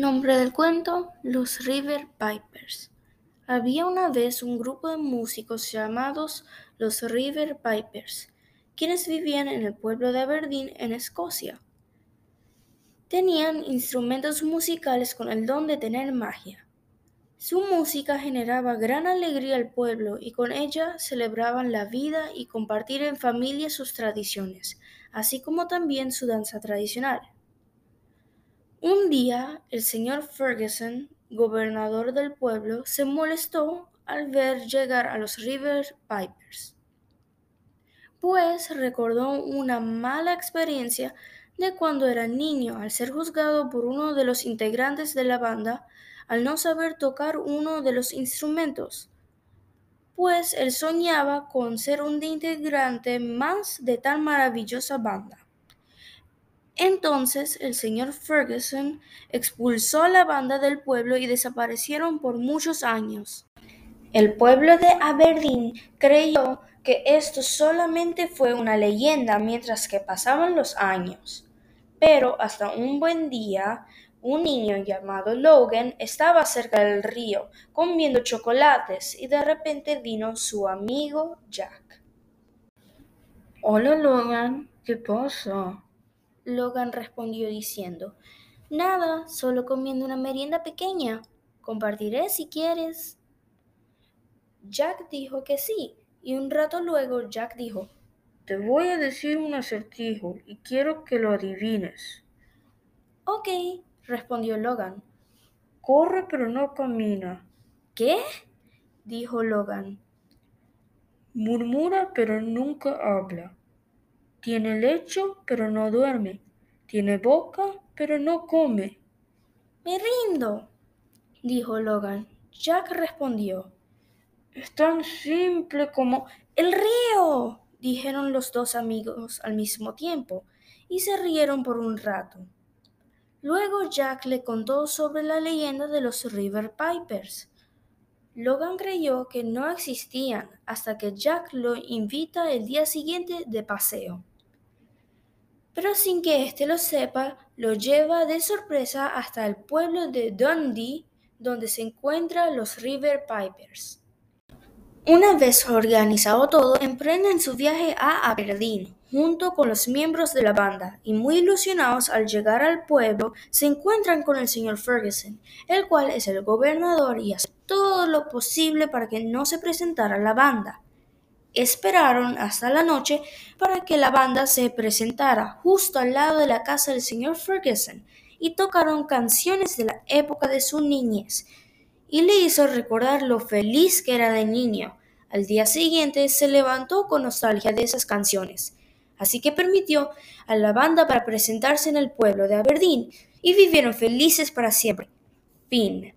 Nombre del cuento: Los River Pipers. Había una vez un grupo de músicos llamados los River Pipers, quienes vivían en el pueblo de Aberdeen, en Escocia. Tenían instrumentos musicales con el don de tener magia. Su música generaba gran alegría al pueblo y con ella celebraban la vida y compartir en familia sus tradiciones, así como también su danza tradicional. Un día el señor Ferguson, gobernador del pueblo, se molestó al ver llegar a los River Pipers, pues recordó una mala experiencia de cuando era niño al ser juzgado por uno de los integrantes de la banda al no saber tocar uno de los instrumentos, pues él soñaba con ser un integrante más de tan maravillosa banda. Entonces el señor Ferguson expulsó a la banda del pueblo y desaparecieron por muchos años. El pueblo de Aberdeen creyó que esto solamente fue una leyenda mientras que pasaban los años. Pero hasta un buen día, un niño llamado Logan estaba cerca del río comiendo chocolates y de repente vino su amigo Jack. Hola Logan, ¿qué pasa? Logan respondió diciendo, Nada, solo comiendo una merienda pequeña. Compartiré si quieres. Jack dijo que sí, y un rato luego Jack dijo, Te voy a decir un acertijo y quiero que lo adivines. Ok, respondió Logan. Corre pero no camina. ¿Qué? dijo Logan. Murmura pero nunca habla. Tiene lecho, pero no duerme. Tiene boca, pero no come. Me rindo, dijo Logan. Jack respondió. Es tan simple como el río, dijeron los dos amigos al mismo tiempo, y se rieron por un rato. Luego Jack le contó sobre la leyenda de los River Pipers. Logan creyó que no existían hasta que Jack lo invita el día siguiente de paseo pero sin que éste lo sepa, lo lleva de sorpresa hasta el pueblo de Dundee, donde se encuentran los River Pipers. Una vez organizado todo, emprenden su viaje a Aberdeen junto con los miembros de la banda y muy ilusionados al llegar al pueblo se encuentran con el señor Ferguson, el cual es el gobernador y hace todo lo posible para que no se presentara la banda. Esperaron hasta la noche para que la banda se presentara justo al lado de la casa del señor Ferguson y tocaron canciones de la época de su niñez y le hizo recordar lo feliz que era de niño. Al día siguiente se levantó con nostalgia de esas canciones, así que permitió a la banda para presentarse en el pueblo de Aberdeen y vivieron felices para siempre. Fin.